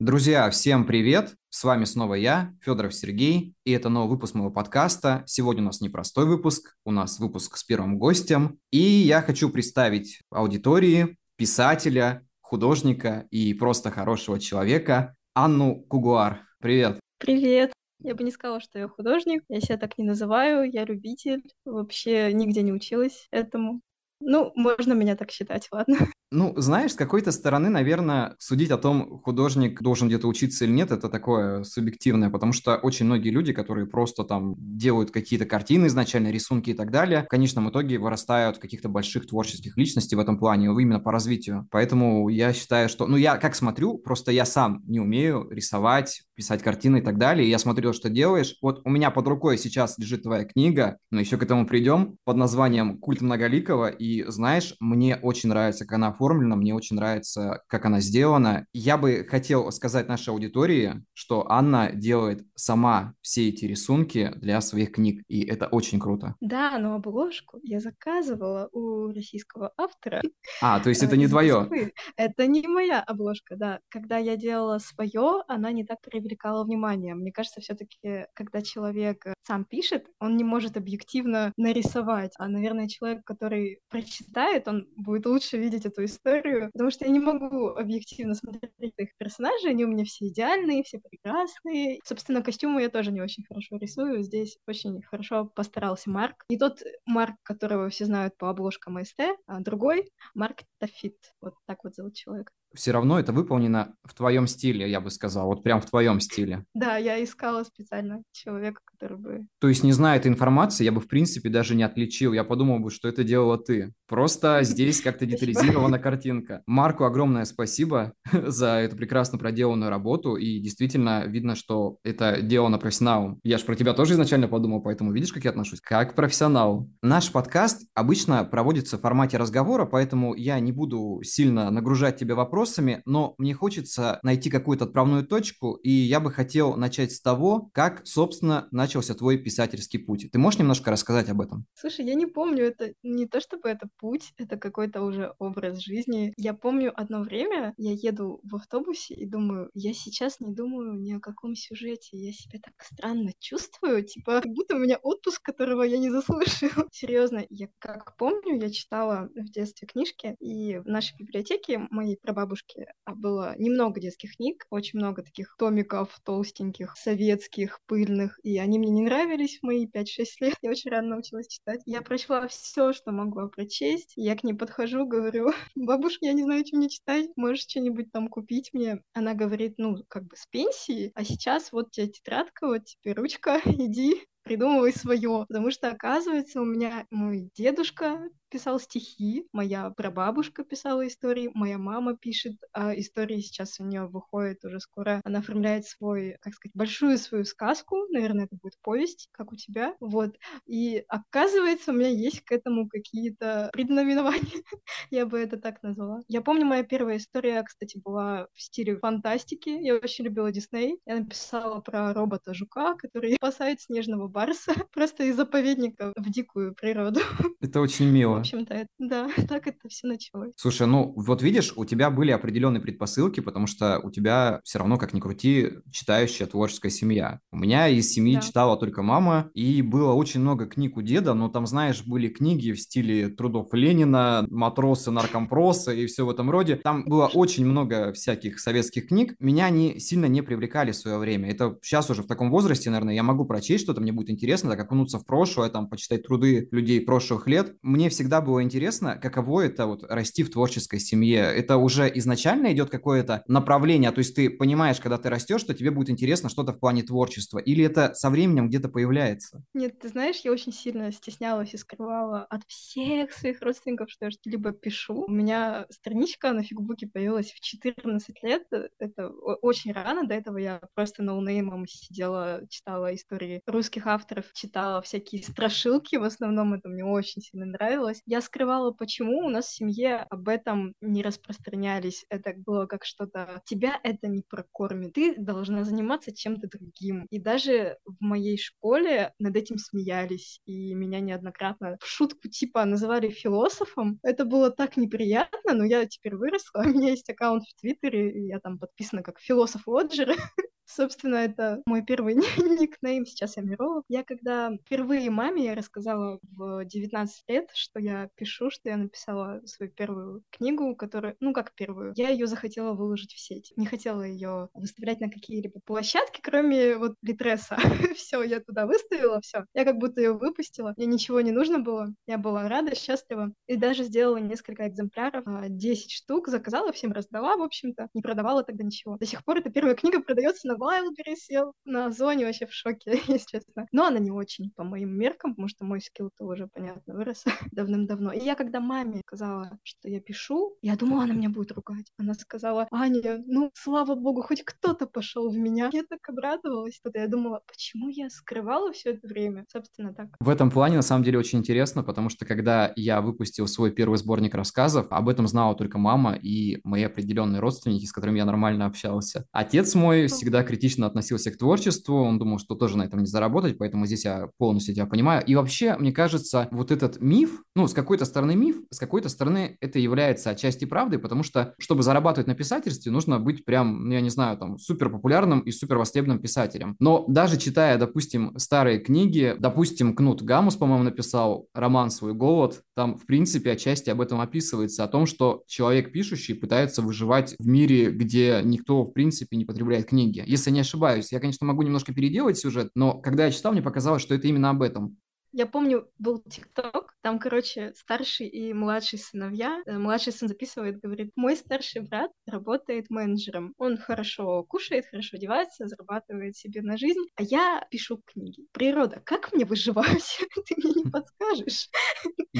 Друзья, всем привет! С вами снова я, Федоров Сергей, и это новый выпуск моего подкаста. Сегодня у нас непростой выпуск, у нас выпуск с первым гостем, и я хочу представить аудитории писателя, художника и просто хорошего человека Анну Кугуар. Привет! Привет! Я бы не сказала, что я художник, я себя так не называю, я любитель, вообще нигде не училась этому. Ну, можно меня так считать, ладно. Ну, знаешь, с какой-то стороны, наверное, судить о том, художник должен где-то учиться или нет, это такое субъективное, потому что очень многие люди, которые просто там делают какие-то картины изначально, рисунки и так далее, в конечном итоге вырастают в каких-то больших творческих личностей в этом плане, именно по развитию. Поэтому я считаю, что... Ну, я как смотрю, просто я сам не умею рисовать, писать картины и так далее, и я смотрю, что делаешь. Вот у меня под рукой сейчас лежит твоя книга, но еще к этому придем, под названием «Культ Многоликого», и знаешь, мне очень нравится, как она оформлена, мне очень нравится, как она сделана. Я бы хотел сказать нашей аудитории, что Анна делает сама все эти рисунки для своих книг, и это очень круто. Да, но обложку я заказывала у российского автора. А, то есть это не твое? Это не моя обложка, да. Когда я делала свое, она не так привлекала внимание. Мне кажется, все-таки, когда человек сам пишет, он не может объективно нарисовать. А, наверное, человек, который прочитает, он будет лучше видеть эту историю, потому что я не могу объективно смотреть их персонажей, они у меня все идеальные, все прекрасные. Собственно, костюмы я тоже не очень хорошо рисую, здесь очень хорошо постарался Марк. Не тот Марк, которого все знают по обложкам СТ, а другой Марк Тафит, вот так вот зовут человек все равно это выполнено в твоем стиле, я бы сказал, вот прям в твоем стиле. Да, я искала специально человека, который бы... То есть, не зная этой информации, я бы, в принципе, даже не отличил. Я подумал бы, что это делала ты. Просто здесь как-то детализирована картинка. Марку огромное спасибо за эту прекрасно проделанную работу, и действительно видно, что это делано профессионалом. Я же про тебя тоже изначально подумал, поэтому видишь, как я отношусь? Как профессионал. Наш подкаст обычно проводится в формате разговора, поэтому я не буду сильно нагружать тебя вопросами, вопросами, но мне хочется найти какую-то отправную точку, и я бы хотел начать с того, как, собственно, начался твой писательский путь. Ты можешь немножко рассказать об этом? Слушай, я не помню, это не то чтобы это путь, это какой-то уже образ жизни. Я помню одно время, я еду в автобусе и думаю, я сейчас не думаю ни о каком сюжете, я себя так странно чувствую, типа, как будто у меня отпуск, которого я не заслужила. Серьезно, я как помню, я читала в детстве книжки, и в нашей библиотеке моей прабабушки бабушки а было немного детских книг, очень много таких томиков толстеньких, советских, пыльных, и они мне не нравились в мои 5-6 лет. Я очень рано научилась читать. Я прочла все, что могла прочесть. Я к ней подхожу, говорю, бабушка, я не знаю, что мне читать, можешь что-нибудь там купить мне? Она говорит, ну, как бы с пенсии, а сейчас вот тебе тетрадка, вот тебе ручка, иди, придумывай свое. Потому что, оказывается, у меня мой дедушка писал стихи, моя прабабушка писала истории, моя мама пишет а истории, сейчас у нее выходит уже скоро, она оформляет свой, как сказать, большую свою сказку, наверное, это будет повесть, как у тебя, вот, и оказывается, у меня есть к этому какие-то преднаминования, я бы это так назвала. Я помню, моя первая история, кстати, была в стиле фантастики, я очень любила Дисней, я написала про робота-жука, который спасает снежного барса просто из заповедника в дикую природу. Это очень мило общем-то, это, да, так это все началось. Слушай, ну вот видишь, у тебя были определенные предпосылки, потому что у тебя все равно, как ни крути, читающая творческая семья. У меня из семьи да. читала только мама, и было очень много книг у деда, но там, знаешь, были книги в стиле трудов Ленина, матросы, наркомпросы и все в этом роде. Там было очень много всяких советских книг. Меня они сильно не привлекали в свое время. Это сейчас уже в таком возрасте, наверное, я могу прочесть что-то, мне будет интересно, так окунуться в прошлое, там, почитать труды людей прошлых лет. Мне всегда всегда было интересно, каково это вот расти в творческой семье. Это уже изначально идет какое-то направление, то есть ты понимаешь, когда ты растешь, что тебе будет интересно что-то в плане творчества, или это со временем где-то появляется? Нет, ты знаешь, я очень сильно стеснялась и скрывала от всех своих родственников, что я что-либо пишу. У меня страничка на фигбуке появилась в 14 лет, это очень рано, до этого я просто ноунеймом сидела, читала истории русских авторов, читала всякие страшилки, в основном это мне очень сильно нравилось, Я скрывала, почему у нас в семье об этом не распространялись. Это было как что-то... Тебя это не прокормит. Ты должна заниматься чем-то другим. И даже в моей школе над этим смеялись. И меня неоднократно в шутку типа называли философом. Это было так неприятно, но я теперь выросла. У меня есть аккаунт в Твиттере, и я там подписана как философ Оджер. Собственно, это мой первый никнейм, сейчас я миролог. Я когда впервые маме я рассказала в 19 лет, что я пишу, что я написала свою первую книгу, которая, ну как первую, я ее захотела выложить в сеть. Не хотела ее выставлять на какие-либо площадки, кроме вот Литреса. все, я туда выставила, все. Я как будто ее выпустила, мне ничего не нужно было. Я была рада, счастлива. И даже сделала несколько экземпляров, 10 а, штук, заказала, всем раздала, в общем-то. Не продавала тогда ничего. До сих пор эта первая книга продается на Wildberries, я на Озоне вообще в шоке, если честно. Но она не очень по моим меркам, потому что мой скилл-то уже, понятно, вырос давным-давно. И я когда маме сказала, что я пишу, я думала, она меня будет ругать. Она сказала, Аня, ну, слава богу, хоть кто-то пошел в меня. Я так обрадовалась. Тогда я думала, почему я скрывала все это время? Собственно, так. В этом плане, на самом деле, очень интересно, потому что когда я выпустил свой первый сборник рассказов, об этом знала только мама и мои определенные родственники, с которыми я нормально общался. Отец мой всегда критично относился к творчеству, он думал, что тоже на этом не заработать, поэтому здесь я полностью тебя понимаю. И вообще, мне кажется, вот этот миф, ну, с какой-то стороны миф, с какой-то стороны это является отчасти правдой, потому что, чтобы зарабатывать на писательстве, нужно быть прям, ну, я не знаю, там, супер популярным и супер востребованным писателем. Но даже читая, допустим, старые книги, допустим, Кнут Гамус, по-моему, написал роман «Свой голод», там, в принципе, отчасти об этом описывается, о том, что человек пишущий пытается выживать в мире, где никто, в принципе, не потребляет книги если не ошибаюсь. Я, конечно, могу немножко переделать сюжет, но когда я читал, мне показалось, что это именно об этом. Я помню, был ТикТок, там, короче, старший и младший сыновья. Э, младший сын записывает, говорит, мой старший брат работает менеджером. Он хорошо кушает, хорошо одевается, зарабатывает себе на жизнь, а я пишу книги. Природа, как мне выживать? Ты мне не подскажешь?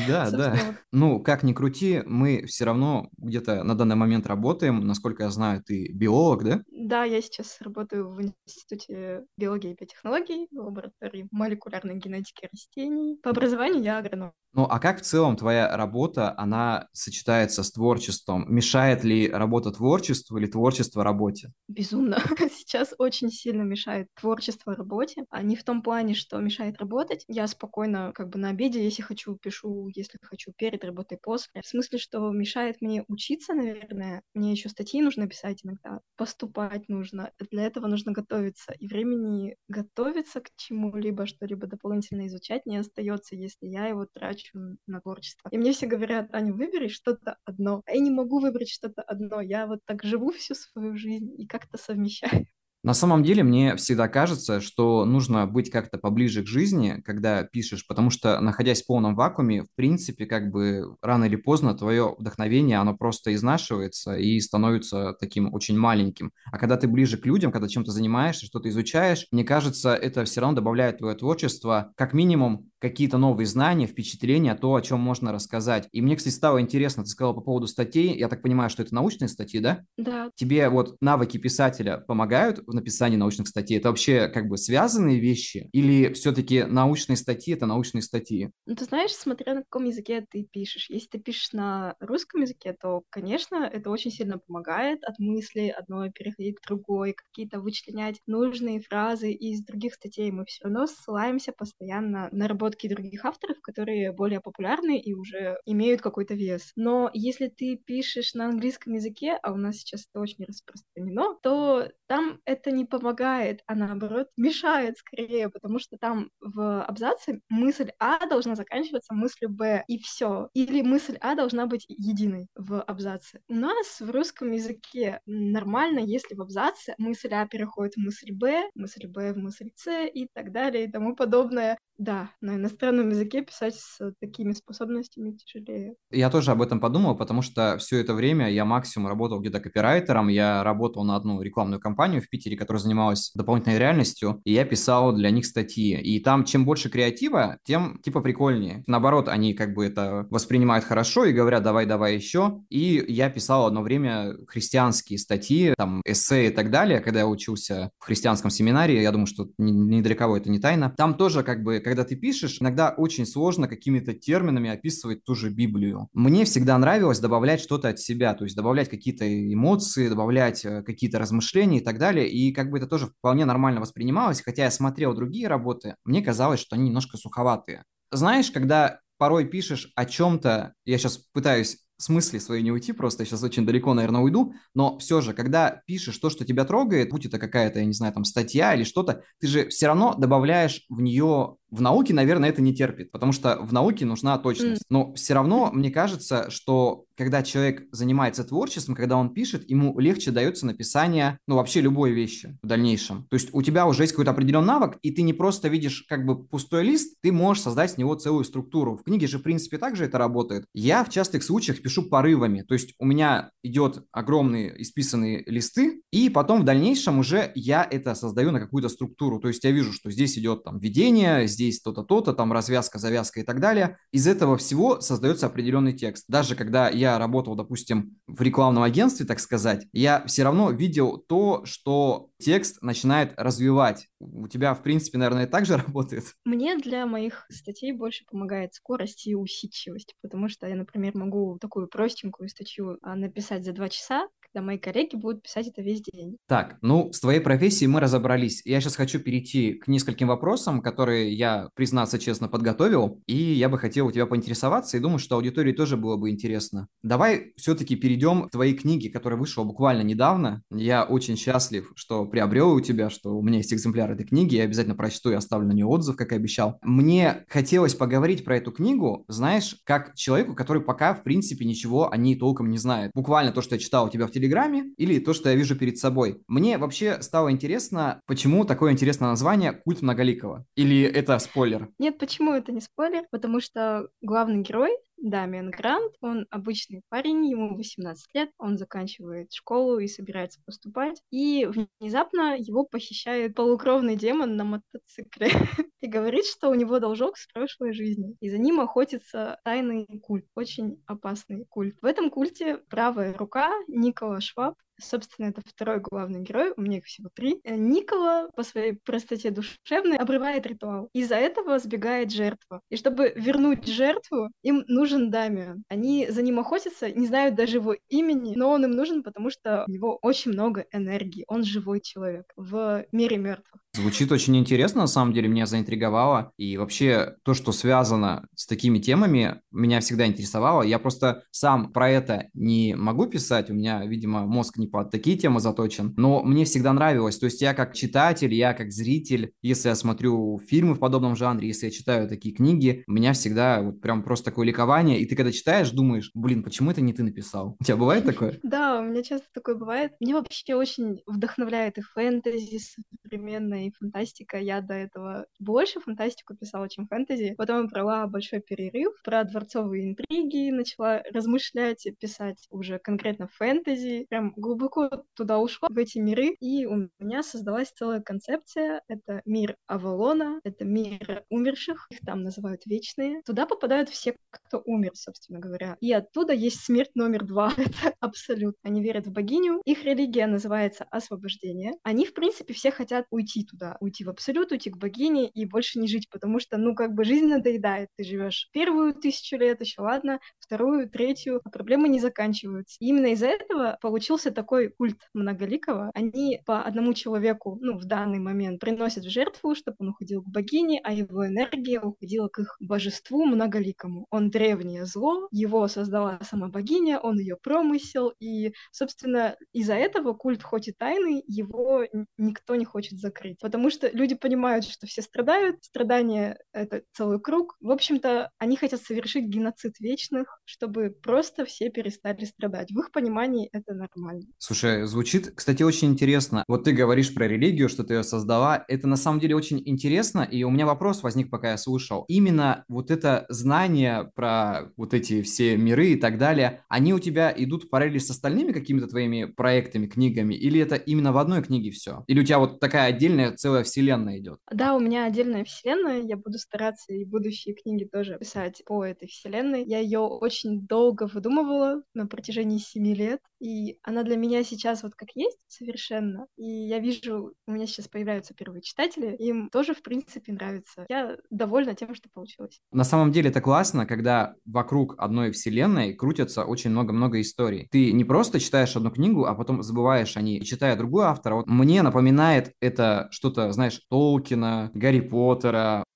Да, да. Ну, как ни крути, мы все равно где-то на данный момент работаем. Насколько я знаю, ты биолог, да? Да, я сейчас работаю в Институте биологии и биотехнологий в лаборатории молекулярной генетики растений. По образованию я агроном. Ну, а как в целом твоя работа, она сочетается с творчеством? Мешает ли работа творчеству или творчество работе? Безумно. Сейчас очень сильно мешает творчество работе, а не в том плане, что мешает работать. Я спокойно как бы на обеде, если хочу, пишу, если хочу, перед работой, после. В смысле, что мешает мне учиться, наверное. Мне еще статьи нужно писать иногда, поступать нужно. Для этого нужно готовиться. И времени готовиться к чему-либо, что-либо дополнительно изучать не остается, если я его трачу на творчество. И мне все говорят, Аня, выбери что-то одно. А я не могу выбрать что-то одно. Я вот так живу всю свою жизнь и как-то совмещаю. На самом деле, мне всегда кажется, что нужно быть как-то поближе к жизни, когда пишешь, потому что, находясь в полном вакууме, в принципе, как бы рано или поздно твое вдохновение, оно просто изнашивается и становится таким очень маленьким. А когда ты ближе к людям, когда чем-то занимаешься, что-то изучаешь, мне кажется, это все равно добавляет твое творчество как минимум какие-то новые знания, впечатления, то, о чем можно рассказать. И мне, кстати, стало интересно, ты сказала по поводу статей, я так понимаю, что это научные статьи, да? Да. Тебе вот навыки писателя помогают в написании научных статей? Это вообще как бы связанные вещи? Или все-таки научные статьи – это научные статьи? Ну, ты знаешь, смотря на каком языке ты пишешь. Если ты пишешь на русском языке, то, конечно, это очень сильно помогает от мысли одной переходить к другой, какие-то вычленять нужные фразы из других статей. Мы все равно ссылаемся постоянно на работу наработки других авторов, которые более популярны и уже имеют какой-то вес. Но если ты пишешь на английском языке, а у нас сейчас это очень распространено, то там это не помогает, а наоборот мешает скорее, потому что там в абзаце мысль А должна заканчиваться мыслью Б, и все. Или мысль А должна быть единой в абзаце. У нас в русском языке нормально, если в абзаце мысль А переходит в мысль Б, мысль Б в мысль С и так далее и тому подобное. Да, на иностранном языке писать с такими способностями тяжелее. Я тоже об этом подумал, потому что все это время я максимум работал где-то копирайтером, я работал на одну рекламную кампанию в Питере, которая занималась дополнительной реальностью, и я писал для них статьи. И там чем больше креатива, тем типа прикольнее. Наоборот, они как бы это воспринимают хорошо и говорят, давай, давай еще. И я писал одно время христианские статьи, там эссе и так далее, когда я учился в христианском семинаре, я думаю, что ни, ни для кого это не тайна. Там тоже как бы когда ты пишешь, иногда очень сложно какими-то терминами описывать ту же Библию. Мне всегда нравилось добавлять что-то от себя, то есть добавлять какие-то эмоции, добавлять э, какие-то размышления и так далее, и как бы это тоже вполне нормально воспринималось, хотя я смотрел другие работы, мне казалось, что они немножко суховатые. Знаешь, когда порой пишешь о чем-то, я сейчас пытаюсь смысле своей не уйти, просто сейчас очень далеко, наверное, уйду, но все же, когда пишешь то, что тебя трогает, будь это какая-то, я не знаю, там, статья или что-то, ты же все равно добавляешь в нее в науке, наверное, это не терпит, потому что в науке нужна точность. Но все равно мне кажется, что когда человек занимается творчеством, когда он пишет, ему легче дается написание, ну, вообще любой вещи в дальнейшем. То есть у тебя уже есть какой-то определенный навык, и ты не просто видишь как бы пустой лист, ты можешь создать с него целую структуру. В книге же, в принципе, также это работает. Я в частых случаях пишу порывами, то есть у меня идет огромные исписанные листы, и потом в дальнейшем уже я это создаю на какую-то структуру. То есть я вижу, что здесь идет там введение, здесь то-то, то-то, там развязка, завязка и так далее. Из этого всего создается определенный текст. Даже когда я работал, допустим, в рекламном агентстве, так сказать, я все равно видел то, что текст начинает развивать. У тебя, в принципе, наверное, так же работает? Мне для моих статей больше помогает скорость и усидчивость, потому что я, например, могу такую простенькую статью а, написать за два часа, когда мои коллеги будут писать это весь день. Так, ну, с твоей профессией мы разобрались. Я сейчас хочу перейти к нескольким вопросам, которые я, признаться честно, подготовил, и я бы хотел у тебя поинтересоваться, и думаю, что аудитории тоже было бы интересно. Давай все-таки перейдем к твоей книге, которая вышла буквально недавно. Я очень счастлив, что приобрел у тебя, что у меня есть экземпляр этой книги, я обязательно прочту и оставлю на нее отзыв, как и обещал. Мне хотелось поговорить про эту книгу, знаешь, как человеку, который пока, в принципе, ничего о ней толком не знает. Буквально то, что я читал у тебя в Телеграме или то, что я вижу перед собой. Мне вообще стало интересно, почему такое интересное название «Культ Многоликого». Или это спойлер? Нет, почему это не спойлер? Потому что главный герой Дамиан Грант, он обычный парень, ему 18 лет, он заканчивает школу и собирается поступать, и внезапно его похищает полукровный демон на мотоцикле и говорит, что у него должок с прошлой жизни, и за ним охотится тайный культ, очень опасный культ. В этом культе правая рука Никола Шваб Собственно, это второй главный герой, у меня их всего три. Э, Никола по своей простоте душевной обрывает ритуал. Из-за этого сбегает жертва. И чтобы вернуть жертву, им нужен Дамиан. Они за ним охотятся, не знают даже его имени, но он им нужен, потому что у него очень много энергии. Он живой человек в мире мертвых. Звучит очень интересно, на самом деле, меня заинтриговало. И вообще то, что связано с такими темами, меня всегда интересовало. Я просто сам про это не могу писать, у меня, видимо, мозг не под такие темы заточен, но мне всегда нравилось. То есть я как читатель, я как зритель, если я смотрю фильмы в подобном жанре, если я читаю такие книги, у меня всегда вот прям просто такое ликование. И ты когда читаешь, думаешь, блин, почему это не ты написал? У тебя бывает такое? Да, у меня часто такое бывает. Мне вообще очень вдохновляет и фэнтези современное, и фантастика. Я до этого больше фантастику писала, чем фэнтези. Потом я брала большой перерыв про дворцовые интриги, начала размышлять и писать уже конкретно фэнтези. Прям глубоко туда ушла, в эти миры, и у меня создалась целая концепция. Это мир Авалона, это мир умерших, их там называют вечные. Туда попадают все, кто умер, собственно говоря. И оттуда есть смерть номер два. это абсолют. Они верят в богиню. Их религия называется освобождение. Они, в принципе, все хотят уйти туда, уйти в абсолют, уйти к богине и больше не жить, потому что, ну, как бы жизнь надоедает. Ты живешь первую тысячу лет, еще ладно, вторую, третью, а проблемы не заканчиваются. И именно из-за этого получился такой культ многоликого. Они по одному человеку, ну, в данный момент приносят в жертву, чтобы он уходил к богине, а его энергия уходила к их божеству многоликому. Он древнее зло, его создала сама богиня, он ее промысел, и, собственно, из-за этого культ хоть и тайный, его никто не хочет закрыть. Потому что люди понимают, что все страдают, страдания — это целый круг. В общем-то, они хотят совершить геноцид вечных, чтобы просто все перестали страдать. В их понимании это нормально. Слушай, звучит, кстати, очень интересно. Вот ты говоришь про религию, что ты ее создала. Это на самом деле очень интересно, и у меня вопрос возник, пока я слушал. Именно вот это знание про вот эти все миры и так далее, они у тебя идут в параллели с остальными какими-то твоими проектами, книгами, или это именно в одной книге все? Или у тебя вот такая отдельная целая вселенная идет? Да, у меня отдельная вселенная, я буду стараться и будущие книги тоже писать по этой вселенной. Я ее очень долго выдумывала на протяжении семи лет, и она для меня сейчас вот как есть совершенно. И я вижу, у меня сейчас появляются первые читатели, им тоже, в принципе, нравится. Я довольна тем, что получилось. На самом деле это классно, когда вокруг одной вселенной крутятся очень много-много историй. Ты не просто читаешь одну книгу, а потом забываешь о ней, читая другую автора. Вот мне напоминает это что-то, знаешь, Толкина, Гарри Поттера.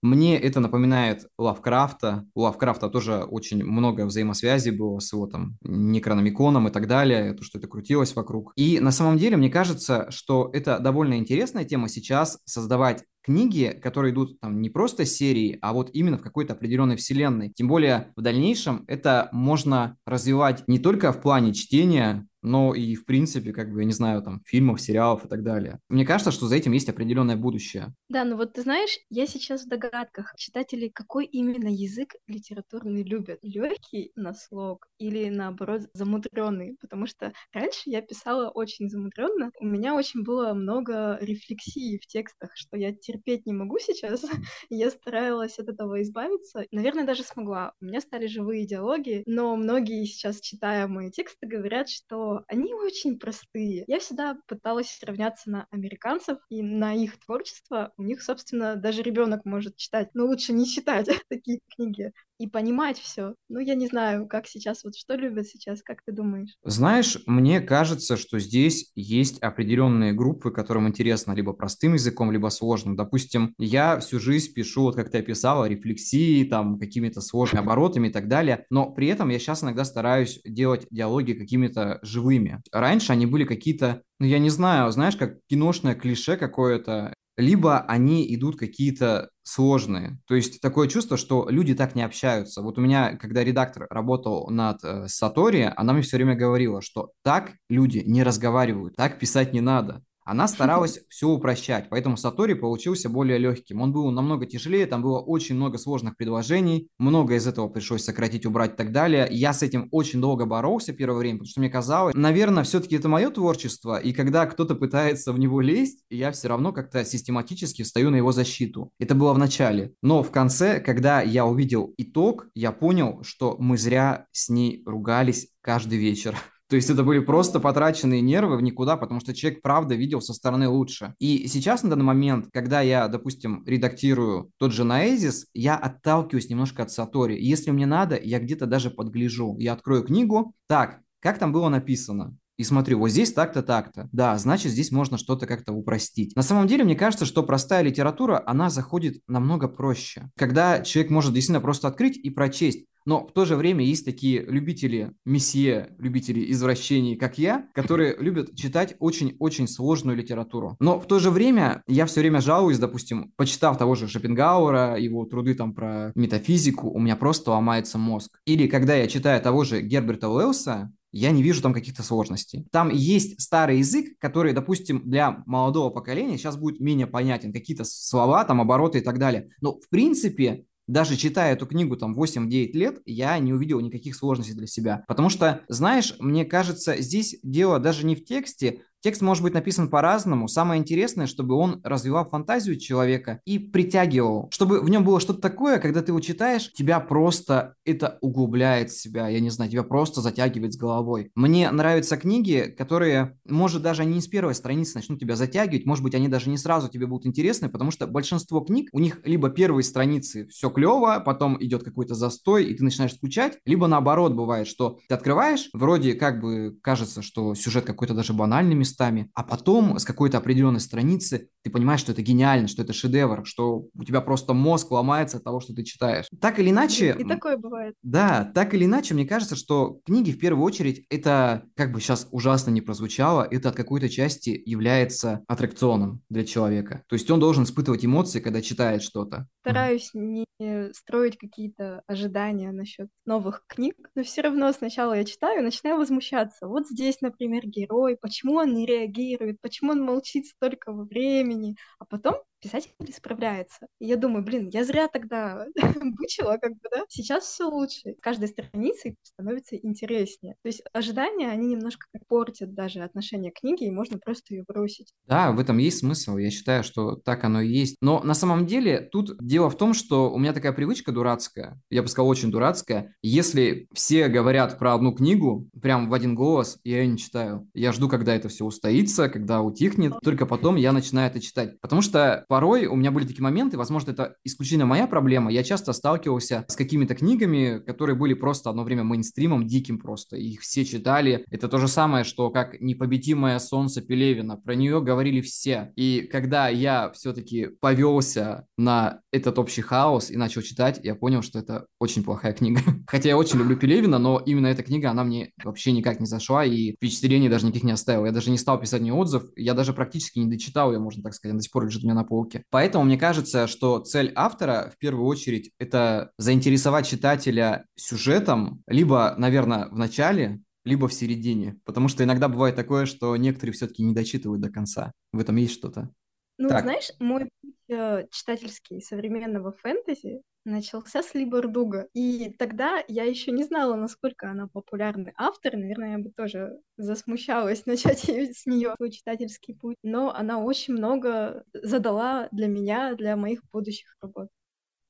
Мне это напоминает Лавкрафта. У Лавкрафта тоже очень много взаимосвязи было с его там Некрономиконом и так далее, то, что это крутилось вокруг. И на самом деле мне кажется, что это довольно интересная тема сейчас создавать книги, которые идут там не просто серии, а вот именно в какой-то определенной вселенной. Тем более в дальнейшем это можно развивать не только в плане чтения, но и, в принципе, как бы, я не знаю, там, фильмов, сериалов и так далее. Мне кажется, что за этим есть определенное будущее. Да, ну вот ты знаешь, я сейчас в догадках. Читатели какой именно язык литературный любят? Легкий на слог или, наоборот, замудренный? Потому что раньше я писала очень замудренно. У меня очень было много рефлексии в текстах, что я терпеть не могу сейчас. я старалась от этого избавиться. Наверное, даже смогла. У меня стали живые диалоги, но многие сейчас, читая мои тексты, говорят, что они очень простые. Я всегда пыталась равняться на американцев и на их творчество. У них, собственно, даже ребенок может читать, но лучше не читать такие книги и понимать все. Ну, я не знаю, как сейчас, вот что любят сейчас, как ты думаешь? Знаешь, мне кажется, что здесь есть определенные группы, которым интересно либо простым языком, либо сложным. Допустим, я всю жизнь пишу, вот как ты описала, рефлексии, там, какими-то сложными оборотами и так далее, но при этом я сейчас иногда стараюсь делать диалоги какими-то живыми. Раньше они были какие-то ну, я не знаю, знаешь, как киношное клише какое-то либо они идут какие-то сложные. То есть такое чувство, что люди так не общаются. Вот у меня, когда редактор работал над э, Сатори, она мне все время говорила, что так люди не разговаривают, так писать не надо. Она старалась все упрощать, поэтому Сатори получился более легким. Он был намного тяжелее, там было очень много сложных предложений, много из этого пришлось сократить, убрать и так далее. Я с этим очень долго боролся первое время, потому что мне казалось, наверное, все-таки это мое творчество, и когда кто-то пытается в него лезть, я все равно как-то систематически встаю на его защиту. Это было в начале. Но в конце, когда я увидел итог, я понял, что мы зря с ней ругались каждый вечер. То есть это были просто потраченные нервы в никуда, потому что человек правда видел со стороны лучше. И сейчас на данный момент, когда я, допустим, редактирую тот же Наэзис, я отталкиваюсь немножко от Сатори. Если мне надо, я где-то даже подгляжу. Я открою книгу. Так, как там было написано? и смотрю, вот здесь так-то, так-то. Да, значит, здесь можно что-то как-то упростить. На самом деле, мне кажется, что простая литература, она заходит намного проще. Когда человек может действительно просто открыть и прочесть. Но в то же время есть такие любители месье, любители извращений, как я, которые любят читать очень-очень сложную литературу. Но в то же время я все время жалуюсь, допустим, почитав того же Шопенгауэра, его труды там про метафизику, у меня просто ломается мозг. Или когда я читаю того же Герберта Уэллса, я не вижу там каких-то сложностей. Там есть старый язык, который, допустим, для молодого поколения сейчас будет менее понятен. Какие-то слова, там, обороты и так далее. Но, в принципе, даже читая эту книгу там 8-9 лет, я не увидел никаких сложностей для себя. Потому что, знаешь, мне кажется, здесь дело даже не в тексте, Текст может быть написан по-разному. Самое интересное, чтобы он развивал фантазию человека и притягивал. Чтобы в нем было что-то такое, когда ты его читаешь, тебя просто это углубляет себя. Я не знаю, тебя просто затягивает с головой. Мне нравятся книги, которые, может, даже они не с первой страницы начнут тебя затягивать. Может быть, они даже не сразу тебе будут интересны, потому что большинство книг, у них либо первые страницы все клево, потом идет какой-то застой, и ты начинаешь скучать, либо наоборот бывает, что ты открываешь, вроде как бы кажется, что сюжет какой-то даже банальный местами, а потом с какой-то определенной страницы ты понимаешь, что это гениально, что это шедевр, что у тебя просто мозг ломается от того, что ты читаешь. Так или иначе... И такое бывает. Да, так или иначе, мне кажется, что книги в первую очередь это, как бы сейчас ужасно не прозвучало, это от какой-то части является аттракционом для человека. То есть он должен испытывать эмоции, когда читает что-то. Стараюсь не строить какие-то ожидания насчет новых книг, но все равно сначала я читаю и начинаю возмущаться. Вот здесь, например, герой, почему он не реагирует, почему он молчит столько времени, а потом писатель справляется. И я думаю, блин, я зря тогда бычила, как бы, да? Сейчас все лучше. С каждой страницей становится интереснее. То есть ожидания, они немножко портят даже отношение к книге, и можно просто ее бросить. Да, в этом есть смысл. Я считаю, что так оно и есть. Но на самом деле тут дело в том, что у меня такая привычка дурацкая, я бы сказал, очень дурацкая. Если все говорят про одну книгу, прям в один голос, я ее не читаю. Я жду, когда это все устоится, когда утихнет, только потом я начинаю это читать. Потому что порой у меня были такие моменты, возможно, это исключительно моя проблема, я часто сталкивался с какими-то книгами, которые были просто одно время мейнстримом, диким просто, их все читали. Это то же самое, что как «Непобедимое солнце Пелевина», про нее говорили все. И когда я все-таки повелся на этот общий хаос и начал читать, я понял, что это очень плохая книга. Хотя я очень люблю Пелевина, но именно эта книга, она мне вообще никак не зашла и впечатлений даже никаких не оставила. Я даже не стал писать мне отзыв, я даже практически не дочитал ее, можно так сказать, она до сих пор лежит у меня на полке. Поэтому мне кажется, что цель автора в первую очередь это заинтересовать читателя сюжетом, либо, наверное, в начале, либо в середине. Потому что иногда бывает такое, что некоторые все-таки не дочитывают до конца. В этом есть что-то. Ну, так. знаешь, мой путь э, читательский современного фэнтези начался с Либердуга. И тогда я еще не знала, насколько она популярный автор. Наверное, я бы тоже засмущалась начать с нее свой читательский путь. Но она очень много задала для меня, для моих будущих работ.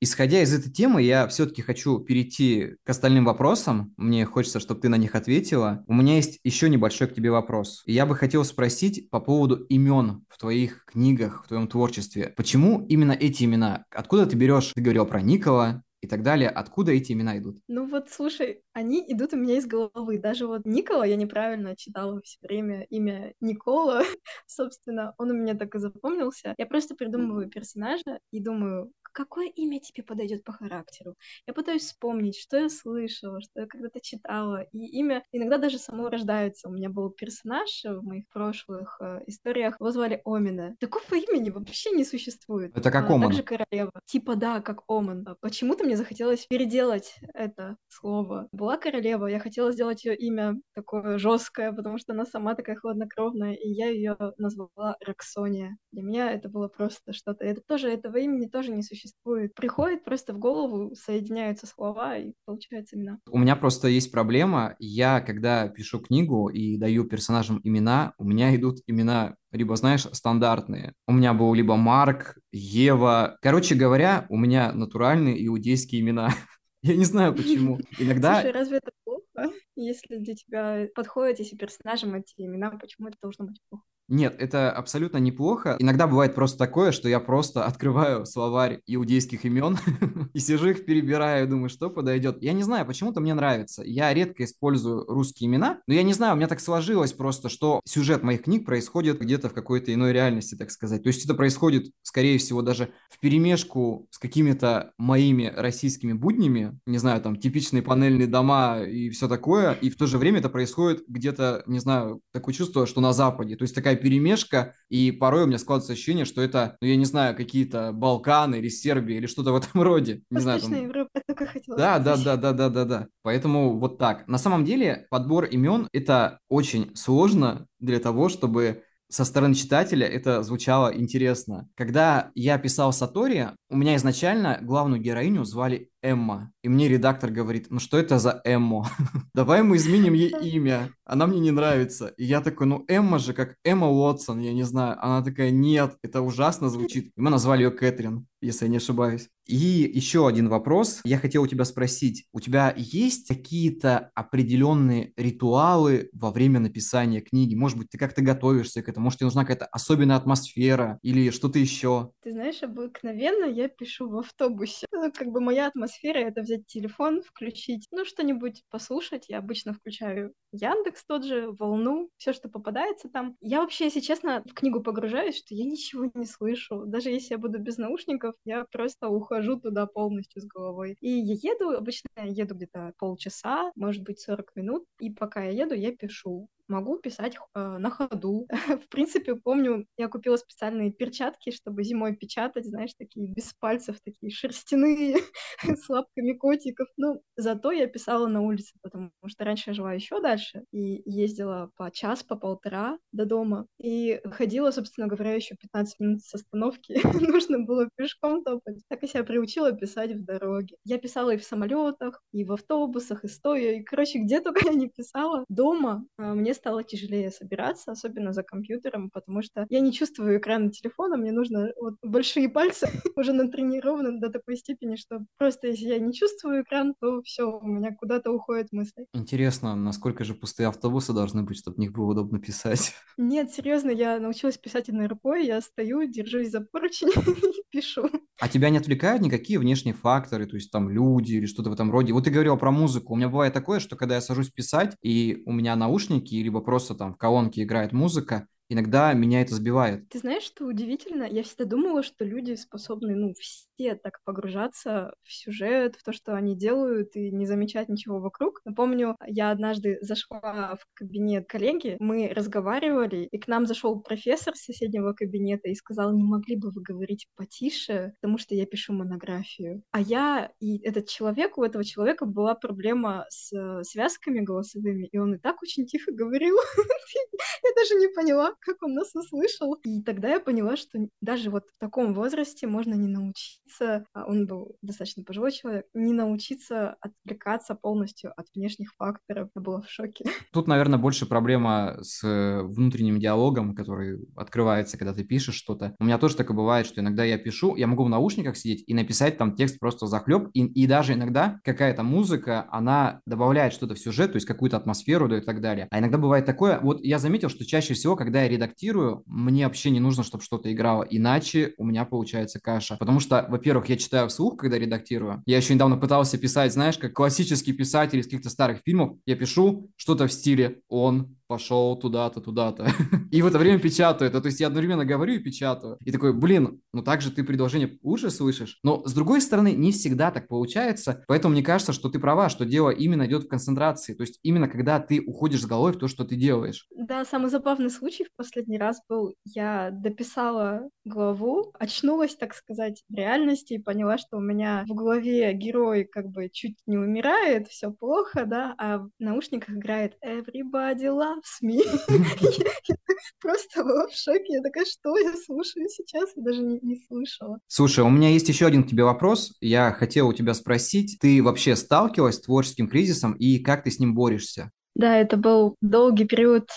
Исходя из этой темы, я все-таки хочу перейти к остальным вопросам. Мне хочется, чтобы ты на них ответила. У меня есть еще небольшой к тебе вопрос. Я бы хотел спросить по поводу имен в твоих книгах, в твоем творчестве. Почему именно эти имена? Откуда ты берешь? Ты говорил про Никола, и так далее. Откуда эти имена идут? Ну вот, слушай, они идут у меня из головы. Даже вот Никола я неправильно читала все время имя Никола. Собственно, он у меня так и запомнился. Я просто придумываю персонажа и думаю, какое имя тебе подойдет по характеру. Я пытаюсь вспомнить, что я слышала, что я когда-то читала. И имя иногда даже само рождается. У меня был персонаж в моих прошлых э, историях, его звали Омина. Такого имени вообще не существует. Это как а, Оман. Также королева. Типа да, как Оман. А почему-то мне захотелось переделать это слово. Была королева, я хотела сделать ее имя такое жесткое, потому что она сама такая хладнокровная, и я ее назвала Роксония. Для меня это было просто что-то. Это тоже этого имени тоже не существует существует. Приходит просто в голову, соединяются слова и получается имена. У меня просто есть проблема. Я, когда пишу книгу и даю персонажам имена, у меня идут имена либо, знаешь, стандартные. У меня был либо Марк, Ева. Короче говоря, у меня натуральные иудейские имена. Я не знаю почему. Иногда... Слушай, разве это плохо? Если для тебя подходят эти персонажам эти имена, почему это должно быть плохо? Нет, это абсолютно неплохо. Иногда бывает просто такое, что я просто открываю словарь иудейских имен и сижу их перебираю, думаю, что подойдет. Я не знаю, почему-то мне нравится. Я редко использую русские имена, но я не знаю, у меня так сложилось просто, что сюжет моих книг происходит где-то в какой-то иной реальности, так сказать. То есть это происходит, скорее всего, даже в перемешку с какими-то моими российскими буднями, не знаю, там, типичные панельные дома и все такое, и в то же время это происходит где-то, не знаю, такое чувство, что на Западе. То есть такая перемешка, и порой у меня складывается ощущение, что это, ну, я не знаю, какие-то Балканы или Сербия или что-то в этом роде. Не знаю, там... Европа, только хотела да, да, да, да, да, да, да. Поэтому вот так. На самом деле подбор имен это очень сложно для того, чтобы со стороны читателя это звучало интересно. Когда я писал Сатори, у меня изначально главную героиню звали Эмма. И мне редактор говорит, ну что это за Эммо? Давай мы изменим ей имя. Она мне не нравится. И я такой, ну Эмма же как Эмма Уотсон, я не знаю. Она такая, нет, это ужасно звучит. И мы назвали ее Кэтрин, если я не ошибаюсь. И еще один вопрос. Я хотел у тебя спросить, у тебя есть какие-то определенные ритуалы во время написания книги? Может быть, ты как-то готовишься к этому? Может, тебе нужна какая-то особенная атмосфера или что-то еще? Ты знаешь, обыкновенно я пишу в автобусе. Ну, как бы моя атмосфера это взять телефон, включить, ну, что-нибудь послушать. Я обычно включаю Яндекс тот же, Волну, все, что попадается там. Я вообще, если честно, в книгу погружаюсь, что я ничего не слышу. Даже если я буду без наушников, я просто ухожу туда полностью с головой. И я еду, обычно я еду где-то полчаса, может быть, 40 минут, и пока я еду, я пишу могу писать э, на ходу. В принципе, помню, я купила специальные перчатки, чтобы зимой печатать, знаешь, такие без пальцев, такие шерстяные, с лапками котиков. Ну, зато я писала на улице, потому что раньше я жила еще дальше и ездила по час, по полтора до дома. И ходила, собственно говоря, еще 15 минут с остановки. Нужно было пешком топать. Так я себя приучила писать в дороге. Я писала и в самолетах, и в автобусах, и стоя. И, короче, где только я не писала. Дома а, мне стало тяжелее собираться, особенно за компьютером, потому что я не чувствую экрана телефона, мне нужно вот большие пальцы уже натренированы до такой степени, что просто если я не чувствую экран, то все, у меня куда-то уходят мысли. Интересно, насколько же пустые автобусы должны быть, чтобы в них было удобно писать? Нет, серьезно, я научилась писать одной рукой, я стою, держусь за поручень и пишу. А тебя не отвлекают никакие внешние факторы, то есть там люди или что-то в этом роде? Вот ты говорил про музыку. У меня бывает такое, что когда я сажусь писать, и у меня наушники, либо просто там в колонке играет музыка, иногда меня это сбивает. Ты знаешь, что удивительно? Я всегда думала, что люди способны, ну, все так погружаться в сюжет, в то, что они делают, и не замечать ничего вокруг. Напомню, я однажды зашла в кабинет коллеги, мы разговаривали, и к нам зашел профессор с соседнего кабинета и сказал, не могли бы вы говорить потише, потому что я пишу монографию. А я и этот человек, у этого человека была проблема с связками голосовыми, и он и так очень тихо говорил. Я даже не поняла, как он нас услышал. И тогда я поняла, что даже вот в таком возрасте можно не научиться, а он был достаточно пожилой человек, не научиться отвлекаться полностью от внешних факторов. Я была в шоке. Тут, наверное, больше проблема с внутренним диалогом, который открывается, когда ты пишешь что-то. У меня тоже так и бывает, что иногда я пишу, я могу в наушниках сидеть и написать там текст просто захлеб, и, и даже иногда какая-то музыка, она добавляет что-то в сюжет, то есть какую-то атмосферу да и так далее. А иногда бывает такое, вот я заметил, что чаще всего, когда редактирую, мне вообще не нужно, чтобы что-то играло, иначе у меня получается каша. Потому что, во-первых, я читаю вслух, когда редактирую. Я еще недавно пытался писать, знаешь, как классический писатель из каких-то старых фильмов. Я пишу что-то в стиле «он», пошел туда-то, туда-то. И в это время печатаю это. То есть я одновременно говорю и печатаю. И такой, блин, ну так же ты предложение лучше слышишь. Но с другой стороны, не всегда так получается. Поэтому мне кажется, что ты права, что дело именно идет в концентрации. То есть именно когда ты уходишь с головой в то, что ты делаешь. Да, самый забавный случай в последний раз был, я дописала главу, очнулась, так сказать, в реальности и поняла, что у меня в голове герой как бы чуть не умирает, все плохо, да, а в наушниках играет Everybody Love СМИ. Просто была в шоке. Я такая, что я слушаю сейчас? Я даже не, не слышала. Слушай, у меня есть еще один к тебе вопрос. Я хотела у тебя спросить, ты вообще сталкивалась с творческим кризисом и как ты с ним борешься? Да, это был долгий период